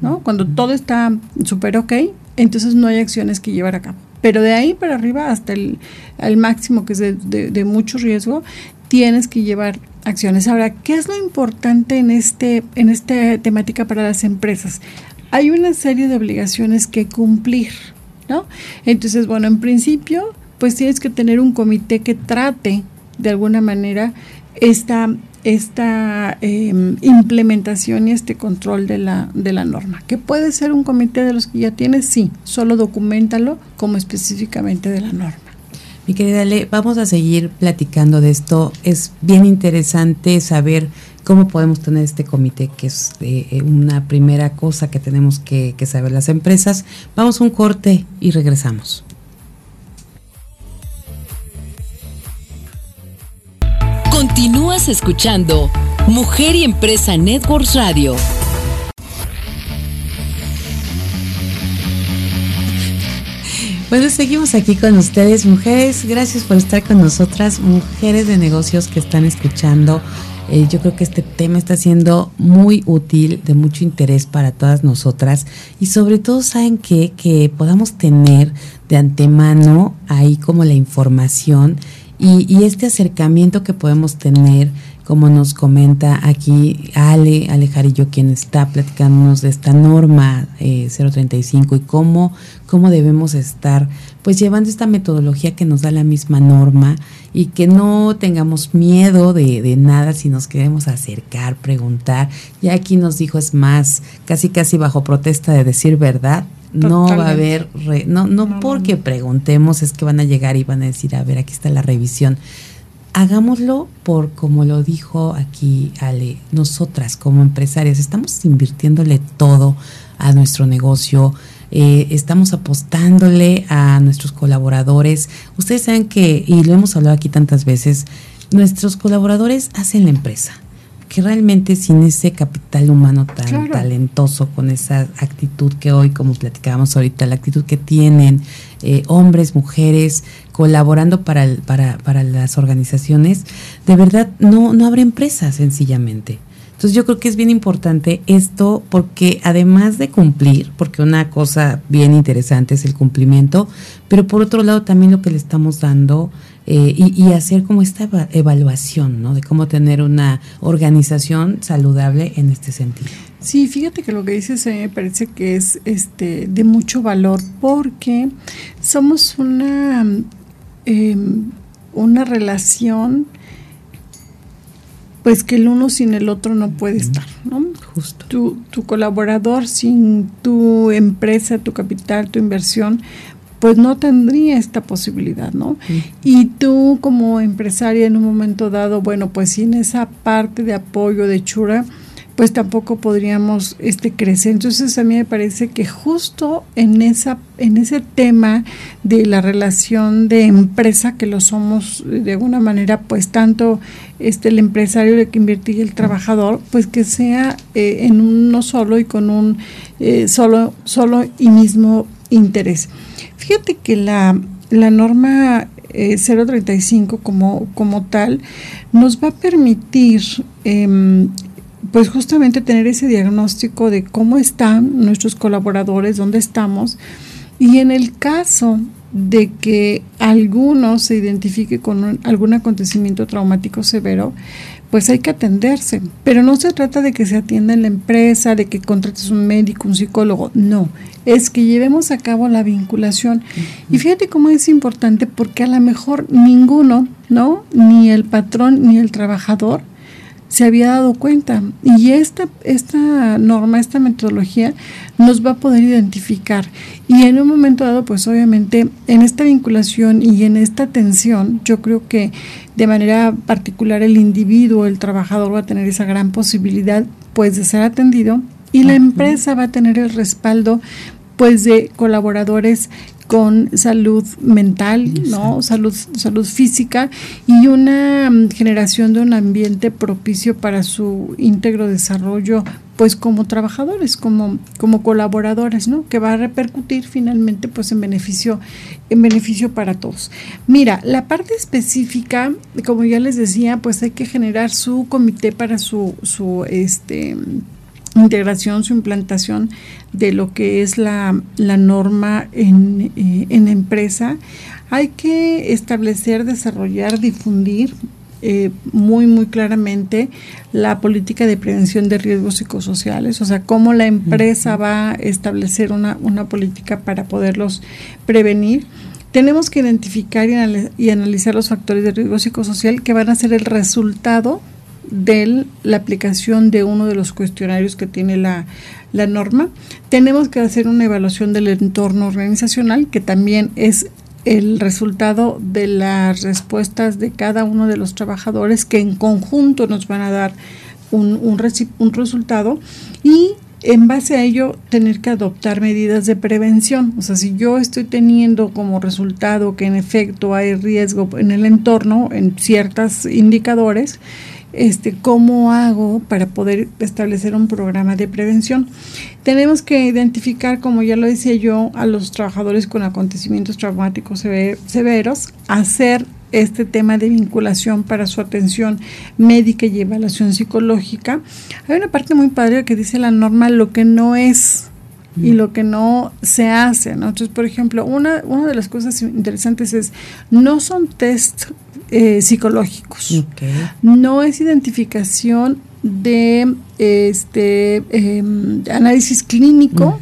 ¿no? cuando todo está súper ok, entonces no hay acciones que llevar a cabo. Pero de ahí para arriba hasta el, máximo que es de, de mucho riesgo, tienes que llevar acciones. Ahora, ¿qué es lo importante en este en esta temática para las empresas? hay una serie de obligaciones que cumplir, ¿no? Entonces, bueno, en principio, pues tienes que tener un comité que trate de alguna manera esta, esta em, implementación y este control de la, de la norma. ¿Que puede ser un comité de los que ya tienes? Sí, solo documentalo como específicamente de la norma. Mi querida Le, vamos a seguir platicando de esto. Es bien interesante saber cómo podemos tener este comité, que es eh, una primera cosa que tenemos que, que saber las empresas. Vamos a un corte y regresamos. Continúas escuchando Mujer y Empresa Networks Radio. Bueno, seguimos aquí con ustedes, mujeres. Gracias por estar con nosotras, mujeres de negocios que están escuchando. Eh, yo creo que este tema está siendo muy útil, de mucho interés para todas nosotras. Y sobre todo saben que, que podamos tener de antemano ahí como la información y este acercamiento que podemos tener como nos comenta aquí Ale, Alejarillo, quien está platicándonos de esta norma 035 eh, y cómo, cómo debemos estar pues llevando esta metodología que nos da la misma norma y que no tengamos miedo de, de nada si nos queremos acercar, preguntar. Ya aquí nos dijo, es más, casi casi bajo protesta de decir verdad, no va a haber, no, no, porque preguntemos es que van a llegar y van a decir, a ver, aquí está la revisión hagámoslo por, como lo dijo aquí Ale, nosotras como empresarias estamos invirtiéndole todo a nuestro negocio, eh, estamos apostándole a nuestros colaboradores. Ustedes saben que, y lo hemos hablado aquí tantas veces, nuestros colaboradores hacen la empresa que realmente sin ese capital humano tan talentoso, con esa actitud que hoy, como platicábamos ahorita, la actitud que tienen eh, hombres, mujeres, colaborando para, para, para las organizaciones, de verdad no, no habrá empresa sencillamente. Entonces yo creo que es bien importante esto porque además de cumplir, porque una cosa bien interesante es el cumplimiento, pero por otro lado también lo que le estamos dando eh, y, hacer como esta evaluación, ¿no? De cómo tener una organización saludable en este sentido. Sí, fíjate que lo que dices me parece que es este de mucho valor porque somos una em, una relación pues que el uno sin el otro no puede estar, ¿no? Justo. Tu, tu colaborador sin tu empresa, tu capital, tu inversión, pues no tendría esta posibilidad, ¿no? Y tú como empresaria en un momento dado, bueno, pues sin esa parte de apoyo de Chura, pues tampoco podríamos este crecer. Entonces a mí me parece que justo en esa en ese tema de la relación de empresa que lo somos de alguna manera pues tanto este el empresario de que invierte y el trabajador pues que sea eh, en uno solo y con un eh, solo solo y mismo interés. Fíjate que la, la norma 035 eh, como, como tal nos va a permitir em, pues justamente tener ese diagnóstico de cómo están nuestros colaboradores, dónde estamos. Y en el caso de que alguno se identifique con algún acontecimiento traumático severo, pues hay que atenderse. Pero no se trata de que se atienda en la empresa, de que contrates un médico, un psicólogo, no, es que llevemos a cabo la vinculación. Y fíjate cómo es importante porque a lo mejor ninguno, ¿no? Ni el patrón ni el trabajador se había dado cuenta. Y esta, esta norma, esta metodología nos va a poder identificar. Y en un momento dado, pues obviamente en esta vinculación y en esta atención, yo creo que de manera particular el individuo, el trabajador va a tener esa gran posibilidad pues de ser atendido y la empresa va a tener el respaldo pues de colaboradores con salud mental, ¿no? Salud, salud física y una mm, generación de un ambiente propicio para su íntegro desarrollo, pues como trabajadores, como, como colaboradores, ¿no? Que va a repercutir finalmente pues en beneficio, en beneficio para todos. Mira, la parte específica, como ya les decía, pues hay que generar su comité para su, su este integración, su implantación de lo que es la, norma en, eh, en, empresa, hay que establecer, desarrollar, difundir eh, muy, muy claramente la política de prevención de riesgos psicosociales, o sea, cómo la empresa va a establecer una, una política para poderlos prevenir. Tenemos que identificar y analizar los factores de riesgo psicosocial que van a ser el resultado de la aplicación de uno de los cuestionarios que tiene la, norma. Tenemos que hacer una evaluación del entorno organizacional, que también es el resultado de las respuestas de cada uno de los trabajadores que en conjunto nos van a dar un, un, un resultado y en base a ello tener que adoptar medidas de prevención. O sea, si yo estoy teniendo como resultado que en efecto hay riesgo en el entorno, en ciertos indicadores, este, cómo hago para poder establecer un programa de prevención. Tenemos que identificar, como ya lo decía yo, a los trabajadores con acontecimientos traumáticos severos, hacer este tema de vinculación para su atención médica y evaluación psicológica. Hay una parte muy padre que dice la norma lo que no es y lo que no se hace. Entonces, por ejemplo, una, una de las cosas interesantes es, no son test eh, psicológicos. No es identificación de este em, análisis clínico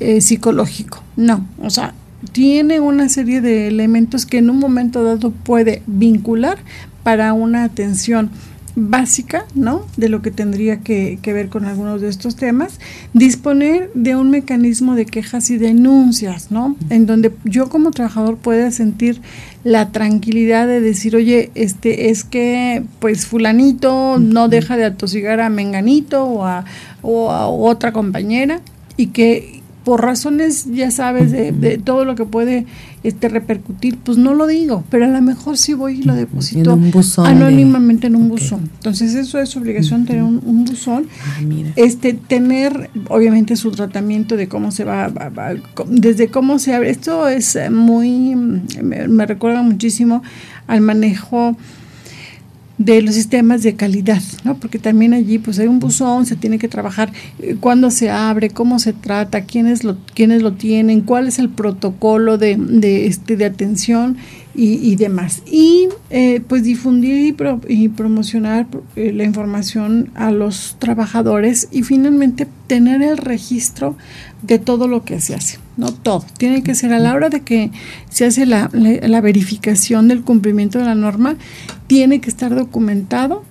eh, psicológico. No, o sea, tiene una serie de elementos que en un momento dado puede vincular para una atención básica, ¿no? De lo que tendría que, ver con algunos de estos temas, disponer de un mecanismo de quejas y denuncias, ¿no? En donde yo como trabajador pueda sentir la tranquilidad de decir, oye, este es que pues fulanito no deja de atosigar a menganito o a, o a otra compañera y que por razones, ya sabes, de, todo lo que puede este, repercutir, pues no lo digo, pero a lo mejor sí voy y lo deposito anónimamente en un buzón. Entonces eso es obligación tener un, buzón, ah, este tener obviamente su tratamiento de cómo se va, desde cómo se abre. Esto es muy, me recuerda muchísimo al manejo de los sistemas de calidad, ¿no? Porque también allí pues hay un buzón, se tiene que trabajar eh, cuándo se abre, cómo se trata, quiénes lo, quiénes lo tienen, cuál es el protocolo de, de, este, de atención y, demás. Y eh, pues difundir y, promocionar eh, la información a los trabajadores y finalmente tener el registro de todo lo que se hace, no todo. Tiene que ser a la hora de que se hace la, la verificación del cumplimiento de la norma, tiene que estar documentado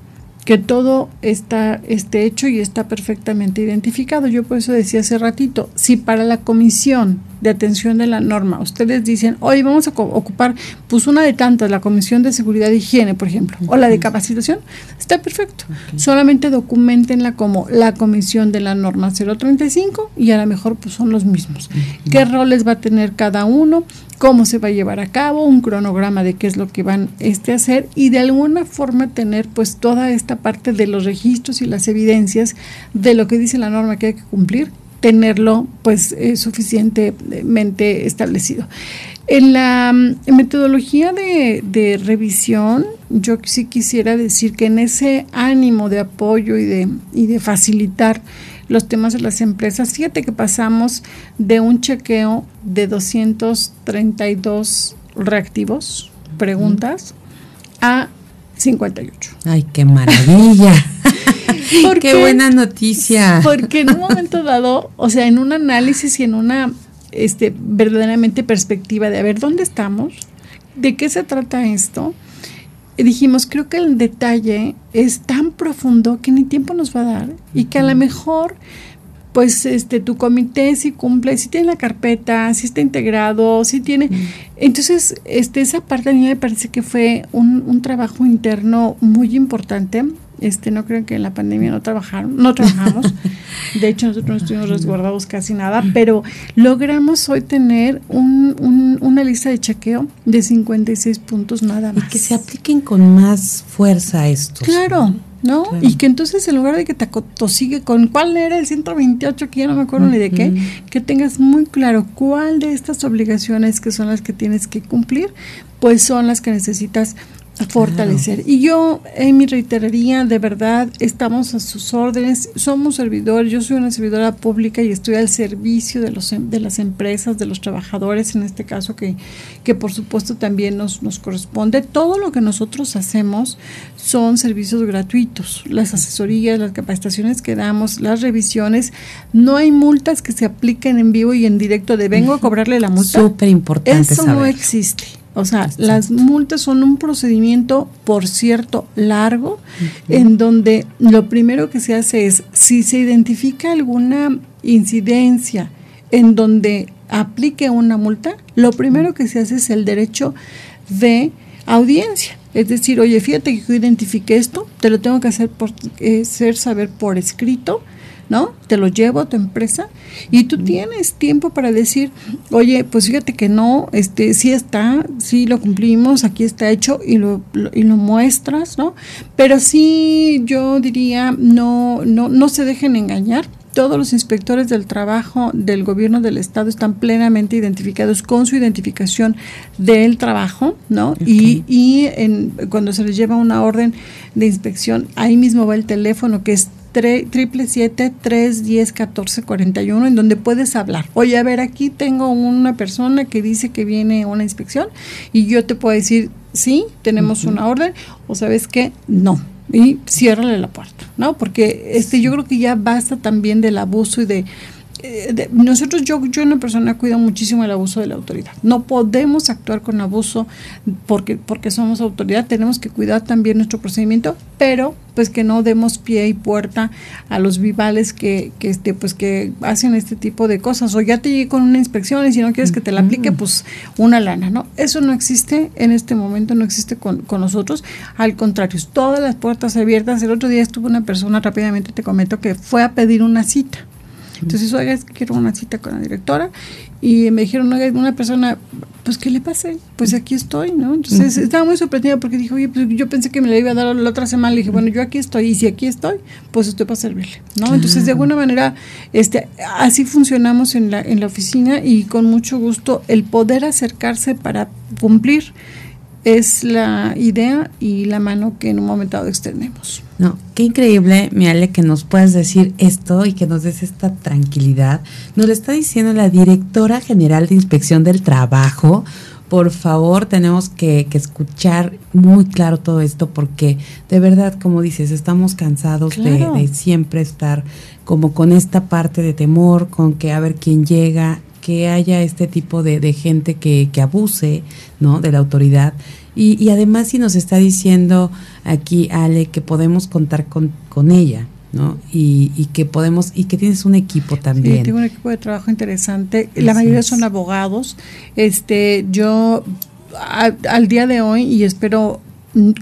que todo está esté hecho y está perfectamente identificado. Yo por eso decía hace ratito, si para la comisión de atención de la norma. Ustedes dicen, hoy vamos a ocupar pues una de tantas, la comisión de seguridad e higiene, por ejemplo, o la de capacitación, está perfecto. Solamente documentenla como la comisión de la norma 035 y a lo mejor pues son los mismos. ¿Qué roles va a tener cada uno? cómo se va a llevar a cabo, un cronograma de qué es lo que van este, a hacer y de alguna forma tener pues toda esta parte de los registros y las evidencias de lo que dice la norma que hay que cumplir tenerlo pues eh, suficientemente establecido. En la mm, metodología de, de, revisión, yo sí quisiera decir que en ese ánimo de apoyo y de, y de facilitar los temas de las empresas, fíjate que pasamos de un chequeo de 232 reactivos, preguntas, a 58. Ay, qué maravilla. qué buena noticia. Porque en un momento dado, o sea, en un análisis y en una este, verdaderamente perspectiva de a ver dónde estamos, de qué se trata esto, dijimos, creo que el detalle es tan profundo que ni tiempo nos va a dar y que a lo mejor pues este tu comité si cumple, si tiene la carpeta, si está integrado, si tiene entonces este esa parte a mí me parece que fue un, un trabajo interno muy importante este, no creo que en la pandemia no trabajaron, no trabajamos. De hecho, nosotros no estuvimos resguardados casi nada, pero logramos hoy tener un, una lista de chequeo de 56 puntos nada más. Y que se apliquen con más fuerza estos. Claro. ¿no? Y que entonces en lugar de que te sigue con cuál era el 128, que ya no me acuerdo ni de qué, que tengas muy claro cuál de estas obligaciones que son las que tienes que cumplir, pues son las que necesitas fortalecer. Y yo, Amy, reiteraría, de verdad, estamos a sus órdenes, somos servidores, yo soy una servidora pública y estoy al servicio de, los, em, de las empresas, de los trabajadores, en este caso, que, que por supuesto también nos, nos corresponde. Todo lo que nosotros hacemos son servicios gratuitos, las asesorías, las capacitaciones que damos, las revisiones, no hay multas que se apliquen en vivo y en directo de vengo a cobrarle la multa. Súper importante. Eso no existe. O sea, las multas son un procedimiento, por cierto, largo, en donde lo primero que se hace es, si se identifica alguna incidencia en donde aplique una multa, lo primero que se hace es el derecho de audiencia. Es decir, oye, fíjate que yo identifique esto, te lo tengo que hacer, por, eh, hacer saber por escrito, ¿no? Te lo llevo a tu empresa y tú tienes tiempo para decir, oye, pues fíjate que no, este, sí está, sí lo cumplimos, aquí está hecho y lo, y lo muestras, ¿no? Pero sí, yo diría, no, no, no se dejen engañar todos los inspectores del trabajo del gobierno del estado están plenamente identificados con su identificación del trabajo, ¿no? Y, y en, cuando se les lleva una orden de inspección, ahí mismo va el teléfono que es triple siete tres diez catorce cuarenta y uno en donde puedes hablar. Oye a ver aquí tengo una persona que dice que viene una inspección y yo te puedo decir sí tenemos una orden o sabes que no. Y ciérrale la puerta no porque este yo creo que ya basta también del abuso y de eh, nosotros, yo, yo una persona cuido muchísimo el abuso de la autoridad. No podemos actuar con abuso porque, porque somos autoridad, tenemos que cuidar también nuestro procedimiento, pero pues que no demos pie y puerta a los vivales que, que este, pues que hacen este tipo de cosas. O ya te llegué con una inspección y si no quieres que te la aplique, pues una lana, ¿no? Eso no existe en este momento, no existe con, con nosotros. Al contrario, todas las puertas abiertas. El otro día estuvo una persona, rápidamente te comento, que fue a pedir una cita entonces, oiga, es que quiero una cita con la directora. Y me dijeron, oiga, una persona, pues, ¿qué le pase? Pues aquí estoy, ¿no? Entonces, estaba muy sorprendida porque dijo, oye, pues yo pensé que me la iba a dar la otra semana. Le dije, bueno, yo aquí estoy. Y si aquí estoy, pues estoy para servirle, ¿no? Entonces, de alguna manera, este, así funcionamos en la, en la oficina y con mucho gusto el poder acercarse para cumplir es la idea y la mano que en un momento dado extendemos. No, qué increíble, mi Ale, que nos puedas decir esto y que nos des esta tranquilidad. Nos lo está diciendo la directora general de Inspección del Trabajo. Por favor, tenemos que, escuchar muy claro todo esto porque de verdad, como dices, estamos cansados de, siempre estar como con esta parte de temor, con que a ver quién llega, que haya este tipo de, de gente que, que, abuse ¿no? de la autoridad. Y, y, además si nos está diciendo aquí Ale que podemos contar con, con ella, ¿no? Y, y, que podemos, y que tienes un equipo también. Sí, tengo un equipo de trabajo interesante. La mayoría son abogados. Este, yo al día de hoy, y espero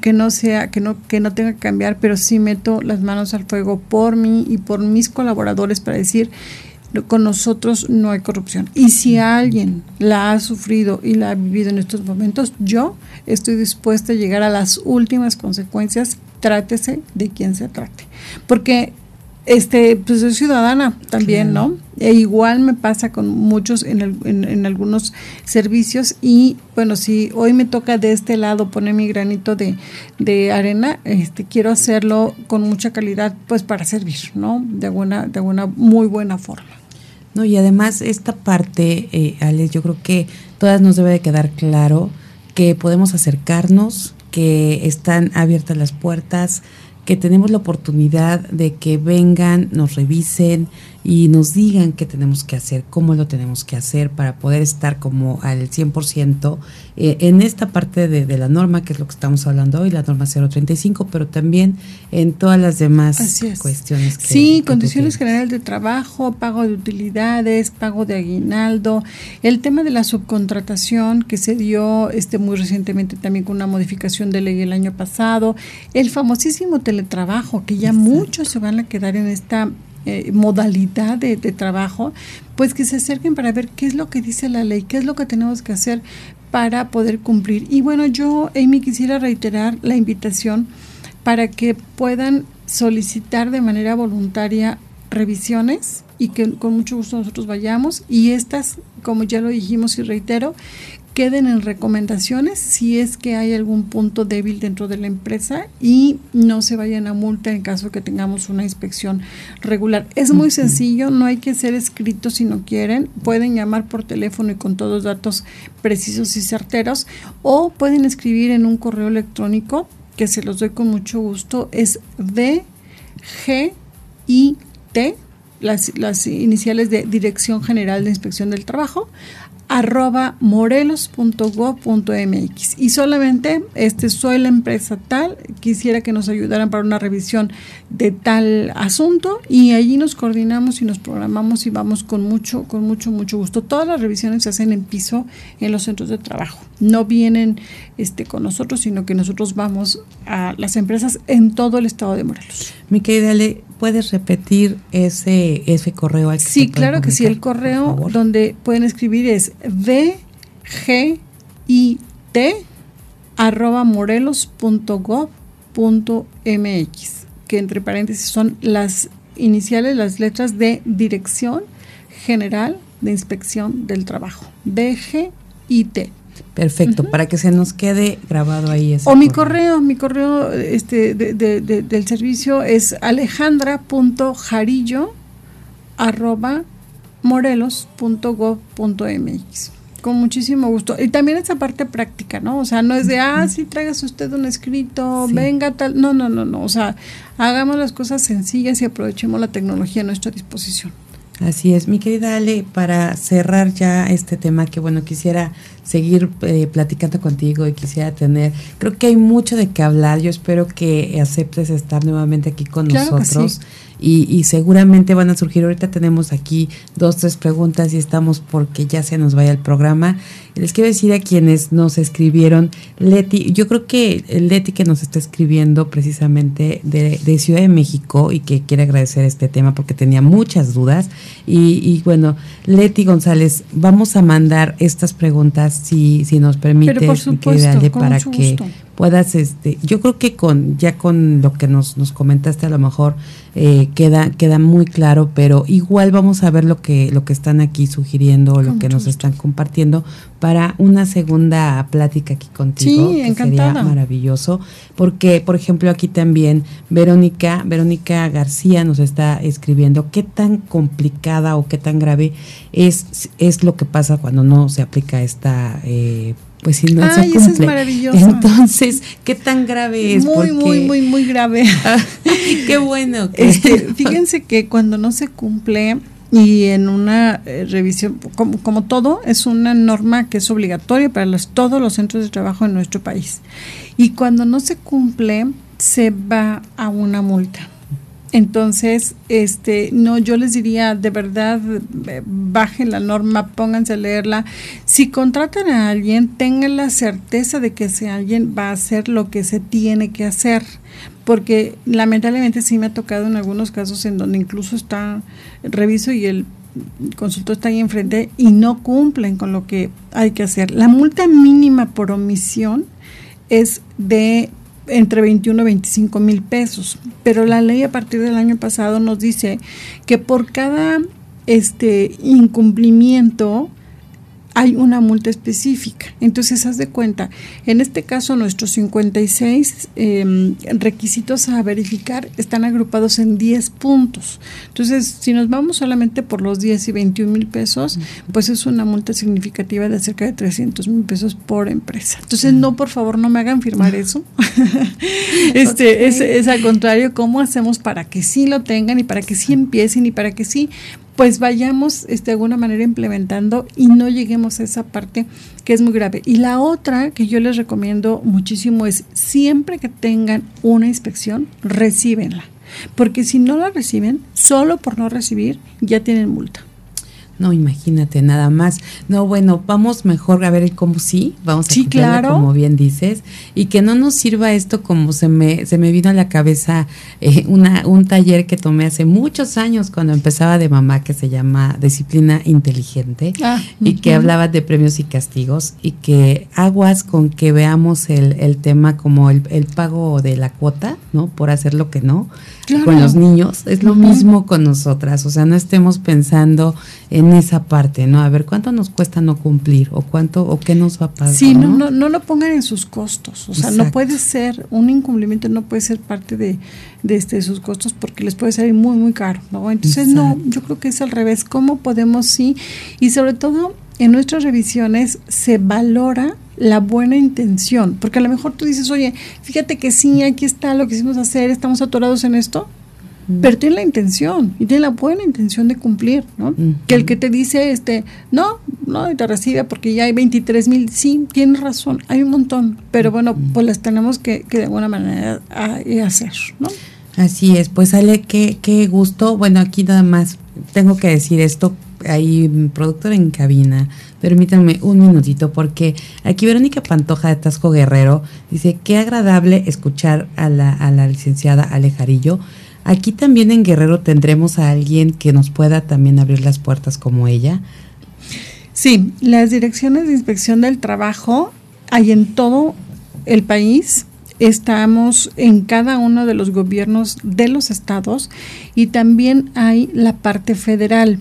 que no sea, que no, que no tenga que cambiar, pero sí meto las manos al fuego por mí y por mis colaboradores para decir con nosotros no hay corrupción. Y si alguien la ha sufrido y la ha vivido en estos momentos, yo estoy dispuesta a llegar a las últimas consecuencias, trátese de quien se trate. Porque este, pues soy ciudadana también, ¿no? E igual me pasa con muchos en, en, algunos servicios y bueno, si hoy me toca de este lado poner mi granito de, de, arena, este, quiero hacerlo con mucha calidad, pues para servir, ¿no? De buena, de una muy buena forma. No, y además esta parte, eh, Alex, yo creo que todas nos debe de quedar claro que podemos acercarnos, que están abiertas las puertas, que tenemos la oportunidad de que vengan, nos revisen, y nos digan qué tenemos que hacer, cómo lo tenemos que hacer para poder estar como al 100% eh, en esta parte de, la norma, que es lo que estamos hablando hoy, la norma 035, pero también en todas las demás cuestiones. Que, sí, condiciones generales de trabajo, pago de utilidades, pago de aguinaldo, el tema de la subcontratación que se dio este muy recientemente también con una modificación de ley el año pasado, el famosísimo teletrabajo, que ya muchos se van a quedar en esta eh, modalidad de, trabajo, pues que se acerquen para ver qué es lo que dice la ley, qué es lo que tenemos que hacer para poder cumplir. Y bueno, yo, Amy, quisiera reiterar la invitación para que puedan solicitar de manera voluntaria revisiones y que con mucho gusto nosotros vayamos y estas, como ya lo dijimos y reitero, queden en recomendaciones si es que hay algún punto débil dentro de la empresa y no se vayan a multa en caso que tengamos una inspección regular. Es muy sencillo, no hay que ser escrito si no quieren, pueden llamar por teléfono y con todos los datos precisos y certeros o pueden escribir en un correo electrónico que se los doy con mucho gusto, es DGIT, las, las iniciales de Dirección General de Inspección del Trabajo, arroba morelos.gov.mx y solamente este soy la empresa tal quisiera que nos ayudaran para una revisión de tal asunto y allí nos coordinamos y nos programamos y vamos con mucho con mucho mucho gusto. Todas las revisiones se hacen en piso en los centros de trabajo. No vienen este con nosotros sino que nosotros vamos a las empresas en todo el estado de Morelos. Mi ¿puedes repetir ese, ese correo? Al sí, claro que sí. El correo donde pueden escribir es dgit arroba morelos.gov.mx, que entre paréntesis son las iniciales, las letras de Dirección General de Inspección del Trabajo, DGIT. Perfecto, para que se nos quede grabado ahí. Ese o mi correo, mi correo este, del servicio es alejandra.jarillo arroba morelos.gov.mx. Con muchísimo gusto. Y también esa parte práctica, ¿no? O sea, no es de, ah, sí, tráigase usted un escrito, venga tal. No, no, no, no. O sea, hagamos las cosas sencillas y aprovechemos la tecnología a nuestra disposición. Así es, mi querida Ale, para cerrar ya este tema que bueno, quisiera seguir eh, platicando contigo y quisiera tener, creo que hay mucho de qué hablar, yo espero que aceptes estar nuevamente aquí con nosotros y, seguramente van a surgir. Ahorita tenemos aquí dos, tres preguntas y estamos porque ya se nos vaya el programa. Les quiero decir a quienes nos escribieron, Leti, yo creo que Leti que nos está escribiendo precisamente de, de Ciudad de México y que quiere agradecer este tema porque tenía muchas dudas. Y, y bueno, Leti González, vamos a mandar estas preguntas si, si nos permite, para que puedas, este, yo creo que con ya con lo que nos, nos comentaste a lo mejor eh, queda queda muy claro, pero igual vamos a ver lo que lo que están aquí sugiriendo o lo que nos están compartiendo para una segunda plática aquí contigo. Sí, encantada. Sería maravilloso, porque por ejemplo aquí también Verónica Verónica García nos está escribiendo qué tan complicada o qué tan grave es es lo que pasa cuando no se aplica esta eh, pues si no se cumple. Eso es maravilloso. Entonces, ¿qué tan grave es? Muy, muy, muy, muy grave. Ah, qué bueno. Este, fíjense que cuando no se cumple y en una eh, revisión, como, como, todo, es una norma que es obligatoria para los, todos los centros de trabajo en nuestro país. Y cuando no se cumple, se va a una multa. Entonces, este, no, yo les diría, de verdad, eh, bajen la norma, pónganse a leerla. Si contratan a alguien, tengan la certeza de que ese alguien va a hacer lo que se tiene que hacer. Porque lamentablemente sí me ha tocado en algunos casos en donde incluso está, reviso y el consultor está ahí enfrente y no cumplen con lo que hay que hacer. La multa mínima por omisión es de entre 21 y 25 mil pesos. Pero la ley a partir del año pasado nos dice que por cada este incumplimiento hay una multa específica. Entonces, haz de cuenta, en este caso nuestros 56 em, requisitos a verificar están agrupados en 10 puntos. Entonces, si nos vamos solamente por los 10 y 21 mil pesos, pues es una multa significativa de cerca de 300 mil pesos por empresa. Entonces, no, por favor, no me hagan firmar eso. este es, es al contrario, ¿cómo hacemos para que sí lo tengan y para que sí empiecen y para que sí pues vayamos este, de alguna manera implementando y no lleguemos a esa parte que es muy grave. Y la otra que yo les recomiendo muchísimo es siempre que tengan una inspección, recíbenla. Porque si no la reciben, solo por no recibir, ya tienen multa. No, imagínate, nada más. No, bueno, vamos mejor a ver cómo sí, vamos a sí, claro. como bien dices, y que no nos sirva esto como se me, se me vino a la cabeza eh, una, un taller que tomé hace muchos años cuando empezaba de mamá que se llama Disciplina Inteligente ah, y que hablaba de premios y castigos y que aguas con que veamos el, el tema como el, el pago de la cuota, ¿no? Por hacer lo que no con los niños, es lo mismo con nosotras, o sea, no estemos pensando en esa parte, ¿no? A ver, ¿cuánto nos cuesta no cumplir o cuánto o qué nos va a pasar? Sí, no, no, no, lo pongan en sus costos, o sea, no puede ser, un incumplimiento no puede ser parte de, de, este, sus costos porque les puede salir muy, muy caro, ¿no? Entonces, no, yo creo que es al revés, ¿cómo podemos sí? Y sobre todo, en nuestras revisiones se valora la buena intención, porque a lo mejor tú dices, oye, fíjate que sí, aquí está lo que hicimos hacer, estamos atorados en esto, pero tiene la intención y tiene la buena intención de cumplir, ¿no? Que el que te dice, este, no, no, y te recibe porque ya hay 23 mil, sí, tienes razón, hay un montón, pero bueno, pues las tenemos que, que de alguna manera hacer, ¿no? Así es, pues Ale, qué, qué gusto, bueno, aquí nada más tengo que decir esto, hay productor en cabina, Permítanme un minutito porque aquí Verónica Pantoja de Tasco Guerrero dice, qué agradable escuchar a la, a la licenciada Alejarillo. Aquí también en Guerrero tendremos a alguien que nos pueda también abrir las puertas como ella. Sí, las direcciones de inspección del trabajo hay en todo el país. Estamos en cada uno de los gobiernos de los estados y también hay la parte federal.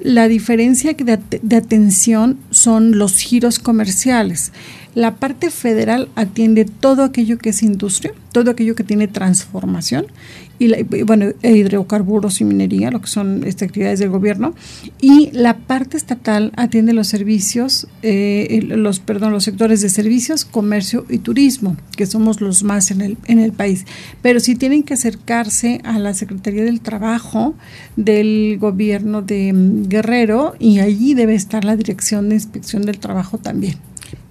La diferencia de, de atención son los giros comerciales. La parte federal atiende todo aquello que es industria, todo aquello que tiene transformación y, bueno, e hidrocarburos y minería, lo que son estas actividades del gobierno, y la parte estatal atiende los servicios, eh, los perdón, los sectores de servicios, comercio y turismo, que somos los más en el, en el país. Pero sí tienen que acercarse a la Secretaría del Trabajo del gobierno de mm, Guerrero y allí debe estar la Dirección de Inspección del Trabajo también.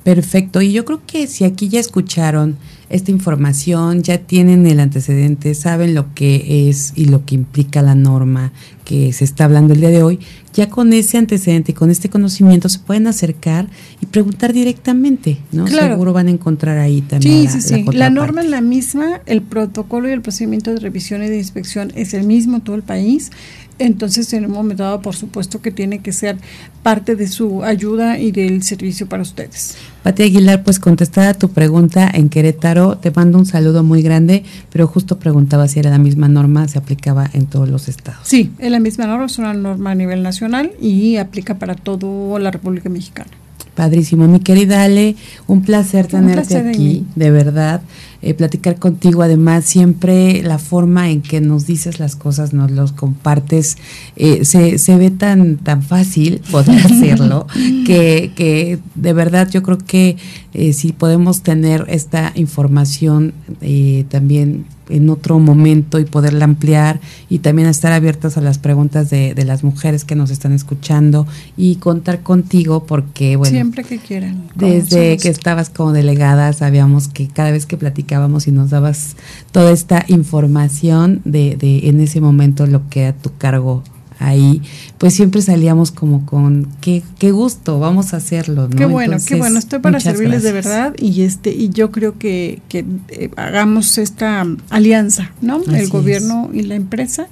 Perfecto, y yo creo que si aquí ya escucharon esta información, ya tienen el antecedente, saben lo que es y lo que implica la norma que se está hablando el día de hoy, ya con ese antecedente y con este conocimiento se pueden acercar y preguntar directamente, ¿no? Seguro van a encontrar ahí también. Sí, sí, sí. La norma es la misma, el protocolo y el procedimiento de revisión y de inspección es el mismo en todo el país. Entonces, en un momento dado, por supuesto que tiene que ser parte de su ayuda y del servicio para ustedes. Pati Aguilar, pues contestada tu pregunta en Querétaro, te mando un saludo muy grande, pero justo preguntaba si era la misma norma, se aplicaba en todos los estados. Sí, es la misma norma, es una norma a nivel nacional y aplica para toda la República Mexicana. Padrísimo, mi querida Ale, un placer tenerte aquí, de verdad, eh, platicar contigo. Además, siempre la forma en que nos dices las cosas, nos los compartes, eh, se, se ve tan, tan fácil poder hacerlo, que, que de verdad yo creo que eh, si podemos tener esta información también en otro momento y poderla ampliar y también estar abiertas a las preguntas de, de, las mujeres que nos están escuchando y contar contigo porque, bueno, siempre que quieran. Desde que estabas como delegada sabíamos que cada vez que platicábamos y nos dabas toda esta información de, de en ese momento lo que a tu cargo ahí, pues siempre salíamos como con qué, qué gusto, vamos a hacerlo, ¿no? Qué bueno, qué bueno, estoy para servirles de verdad y este y yo creo que, que eh, hagamos esta alianza, ¿no? El gobierno y la empresa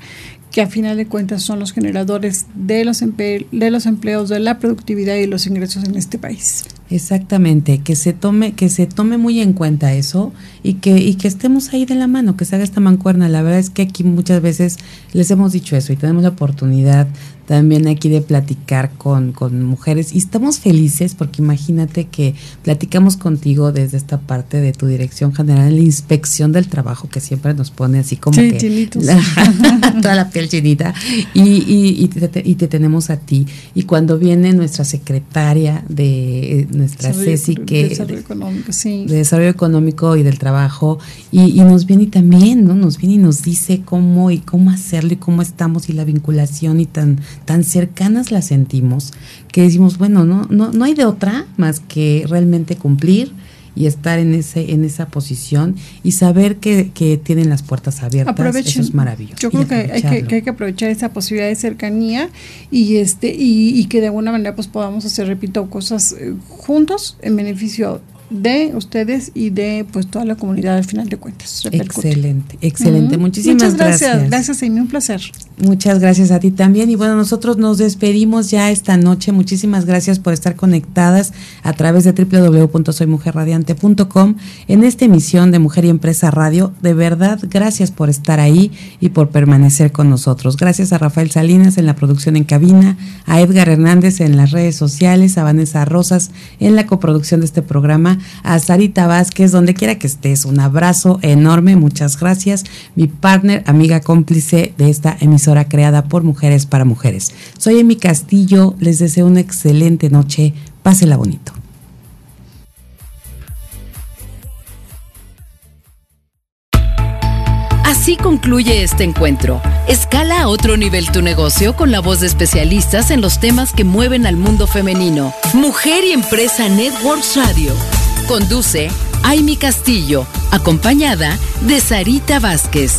que a final de cuentas son los generadores de los, de los empleos, de la productividad y los ingresos en este país. Exactamente, que se tome, que se tome muy en cuenta eso y que, y que estemos ahí de la mano, que se haga esta mancuerna. La verdad es que aquí muchas veces les hemos dicho eso y tenemos la oportunidad también aquí de platicar con, con mujeres. Y estamos felices porque imagínate que platicamos contigo desde esta parte de tu dirección general, la inspección del trabajo que siempre nos pone así como que toda la piel chinita. Y, y, y, te, y, te, tenemos a ti. Y cuando viene nuestra secretaria de eh, nuestra Ceci que desarrollo económico, sí. de desarrollo económico y del trabajo y, nos viene y también no nos viene y nos dice cómo y cómo hacerlo y cómo estamos y la vinculación y tan tan cercanas las sentimos que decimos, bueno, no, no, no hay de otra más que realmente cumplir y estar en ese en esa posición y saber que, que tienen las puertas abiertas eso es maravilloso. Yo creo que hay que, que, hay que aprovechar esa posibilidad de cercanía y este y, y, que de alguna manera pues podamos hacer repito cosas eh, juntos en beneficio de ustedes y de pues toda la comunidad al final de cuentas. Excelente, excelente. Muchísimas Muchas gracias. Gracias, gracias Amy, un placer. Muchas gracias a ti también. Y bueno, nosotros nos despedimos ya esta noche. Muchísimas gracias por estar conectadas a través de www.soymujerradiante.com en esta emisión de Mujer y Empresa Radio. De verdad, gracias por estar ahí y por permanecer con nosotros. Gracias a Rafael Salinas en la producción en cabina, a Edgar Hernández en las redes sociales, a Vanessa Rosas en la coproducción de este programa a Sarita Vázquez, donde quiera que estés. Un abrazo enorme, muchas gracias. Mi partner, amiga cómplice de esta emisora creada por mujeres para mujeres. Soy Emi Castillo, les deseo una excelente noche. Pásela bonito. Así concluye este encuentro. Escala a otro nivel tu negocio con la voz de especialistas en los temas que mueven al mundo femenino. Mujer y Empresa Networks Radio. Conduce Aimi Castillo, acompañada de Sarita Vázquez.